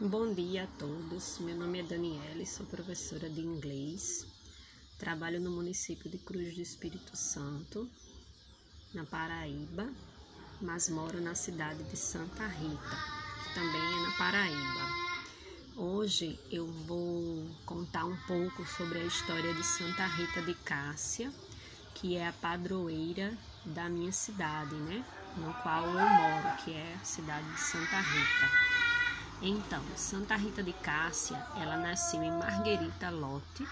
Bom dia a todos. Meu nome é Daniela, sou professora de inglês. Trabalho no município de Cruz do Espírito Santo, na Paraíba, mas moro na cidade de Santa Rita, que também é na Paraíba. Hoje eu vou contar um pouco sobre a história de Santa Rita de Cássia, que é a padroeira da minha cidade, né? No qual eu moro, que é a cidade de Santa Rita. Então, Santa Rita de Cássia, ela nasceu em Margherita Lotte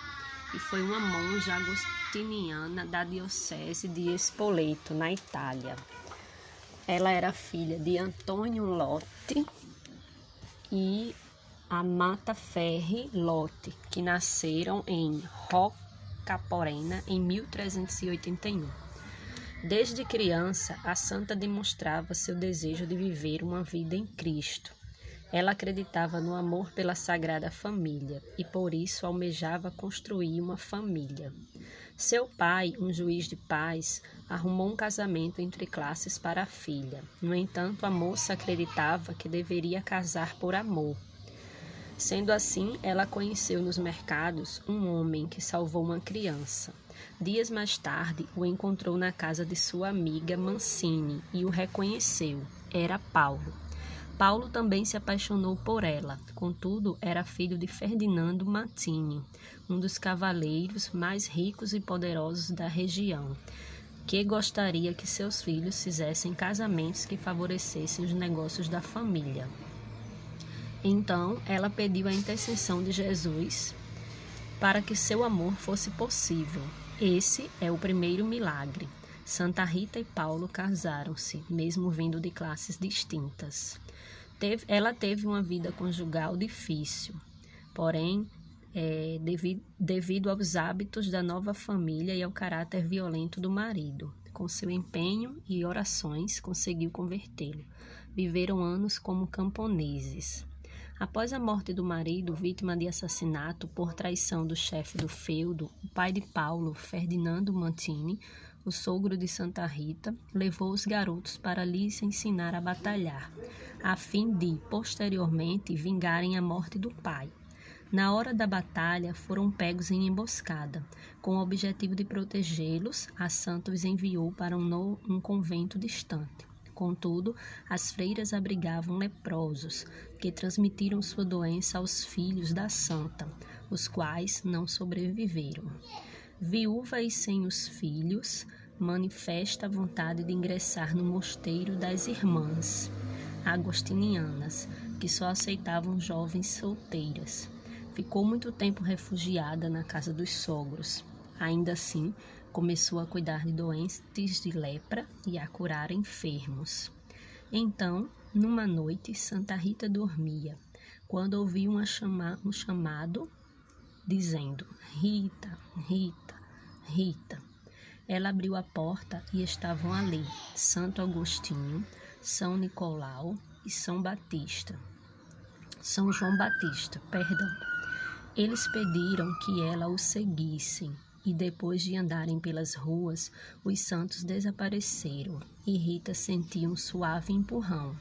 e foi uma monja agostiniana da diocese de Spoleto, na Itália. Ela era filha de Antônio Lotte e Amata Ferri Lotte, que nasceram em Roccaporena em 1381. Desde criança, a santa demonstrava seu desejo de viver uma vida em Cristo ela acreditava no amor pela Sagrada Família e por isso almejava construir uma família. Seu pai, um juiz de paz, arrumou um casamento entre classes para a filha. No entanto, a moça acreditava que deveria casar por amor. Sendo assim, ela conheceu nos mercados um homem que salvou uma criança. Dias mais tarde, o encontrou na casa de sua amiga Mancini e o reconheceu. Era Paulo. Paulo também se apaixonou por ela, contudo, era filho de Ferdinando Mazzini, um dos cavaleiros mais ricos e poderosos da região, que gostaria que seus filhos fizessem casamentos que favorecessem os negócios da família. Então, ela pediu a intercessão de Jesus para que seu amor fosse possível. Esse é o primeiro milagre. Santa Rita e Paulo casaram-se, mesmo vindo de classes distintas. Teve, ela teve uma vida conjugal difícil, porém, é, devido, devido aos hábitos da nova família e ao caráter violento do marido. Com seu empenho e orações, conseguiu convertê-lo. Viveram anos como camponeses. Após a morte do marido, vítima de assassinato por traição do chefe do feudo, o pai de Paulo, Ferdinando Mantini, o sogro de Santa Rita, levou os garotos para lhes ensinar a batalhar, a fim de, posteriormente, vingarem a morte do pai. Na hora da batalha, foram pegos em emboscada. Com o objetivo de protegê-los, a santa os enviou para um, um convento distante. Contudo, as freiras abrigavam leprosos, que transmitiram sua doença aos filhos da santa, os quais não sobreviveram. Viúva e sem os filhos, manifesta a vontade de ingressar no mosteiro das irmãs agostinianas, que só aceitavam jovens solteiras. Ficou muito tempo refugiada na casa dos sogros. Ainda assim, começou a cuidar de doentes de lepra e a curar enfermos. Então, numa noite, Santa Rita dormia, quando ouviu um chamado dizendo: Rita, Rita, Rita. Ela abriu a porta e estavam ali Santo Agostinho, São Nicolau e São Batista. São João Batista, perdão. Eles pediram que ela o seguissem e depois de andarem pelas ruas, os santos desapareceram e Rita sentiu um suave empurrão.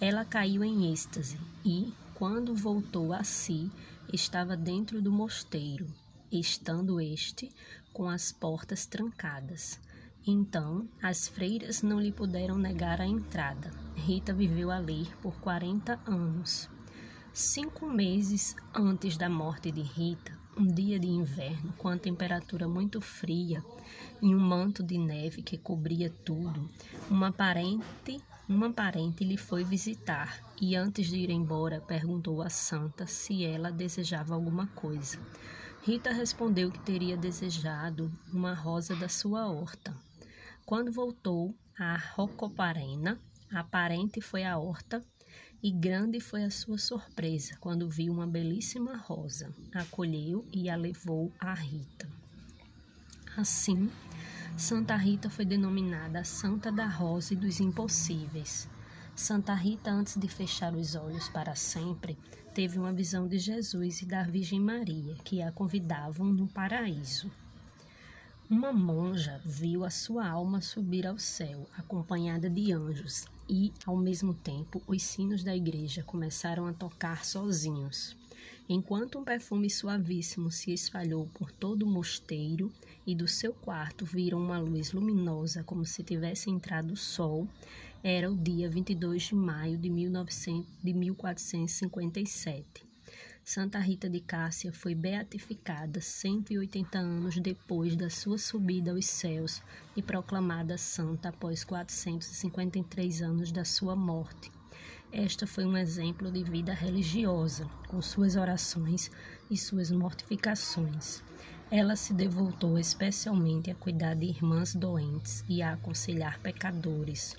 Ela caiu em êxtase e, quando voltou a si, estava dentro do mosteiro, estando este com as portas trancadas. Então, as freiras não lhe puderam negar a entrada. Rita viveu ali por 40 anos. Cinco meses antes da morte de Rita, um dia de inverno, com a temperatura muito fria e um manto de neve que cobria tudo, uma parente, uma parente lhe foi visitar e antes de ir embora perguntou à santa se ela desejava alguma coisa. Rita respondeu que teria desejado uma rosa da sua horta. Quando voltou a Rocoparena, a parente foi à horta e grande foi a sua surpresa quando viu uma belíssima rosa. Acolheu e a levou a Rita. Assim, Santa Rita foi denominada Santa da Rosa e dos Impossíveis. Santa Rita, antes de fechar os olhos para sempre, teve uma visão de Jesus e da Virgem Maria, que a convidavam no paraíso. Uma monja viu a sua alma subir ao céu, acompanhada de anjos, e, ao mesmo tempo, os sinos da igreja começaram a tocar sozinhos. Enquanto um perfume suavíssimo se espalhou por todo o mosteiro e do seu quarto viram uma luz luminosa como se tivesse entrado o sol, era o dia 22 de maio de, 1900, de 1457. Santa Rita de Cássia foi beatificada 180 anos depois da sua subida aos céus e proclamada santa após 453 anos da sua morte. Esta foi um exemplo de vida religiosa, com suas orações e suas mortificações. Ela se devotou especialmente a cuidar de irmãs doentes e a aconselhar pecadores.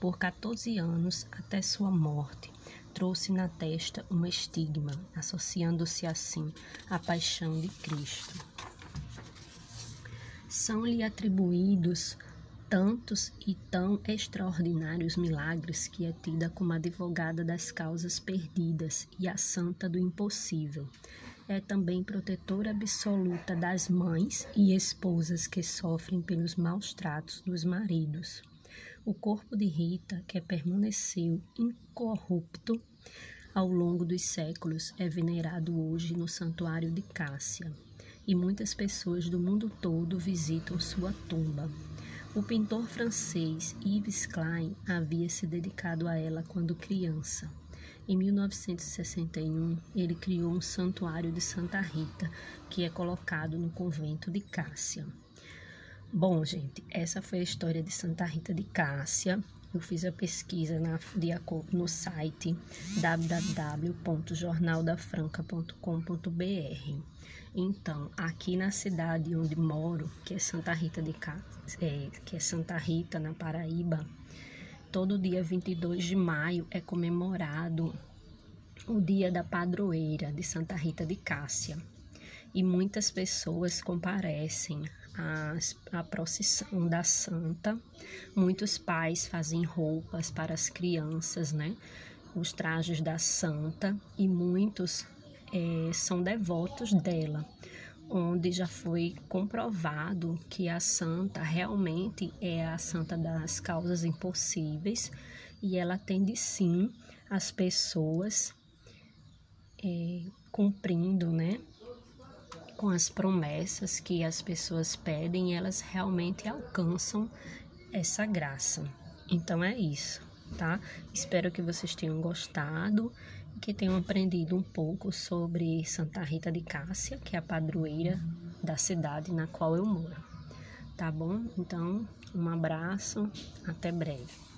Por 14 anos, até sua morte, trouxe na testa um estigma, associando-se assim à paixão de Cristo. São-lhe atribuídos tantos e tão extraordinários milagres que é tida como advogada das causas perdidas e a santa do impossível. É também protetora absoluta das mães e esposas que sofrem pelos maus tratos dos maridos. O corpo de Rita, que permaneceu incorrupto ao longo dos séculos, é venerado hoje no Santuário de Cássia, e muitas pessoas do mundo todo visitam sua tumba. O pintor francês Yves Klein havia se dedicado a ela quando criança. Em 1961, ele criou um santuário de Santa Rita, que é colocado no convento de Cássia. Bom, gente, essa foi a história de Santa Rita de Cássia. Eu fiz a pesquisa na, de, no site www.jornaldafranca.com.br. Então, aqui na cidade onde moro, que é Santa Rita de Cássia, é, que é Santa Rita, na Paraíba, todo dia 22 de maio é comemorado o dia da padroeira de Santa Rita de Cássia. E muitas pessoas comparecem a, a procissão da santa. Muitos pais fazem roupas para as crianças, né? Os trajes da santa e muitos é, são devotos dela, onde já foi comprovado que a santa realmente é a santa das causas impossíveis e ela atende sim as pessoas é, cumprindo, né? Com as promessas que as pessoas pedem, elas realmente alcançam essa graça. Então é isso, tá? Espero que vocês tenham gostado e que tenham aprendido um pouco sobre Santa Rita de Cássia, que é a padroeira da cidade na qual eu moro. Tá bom? Então, um abraço, até breve.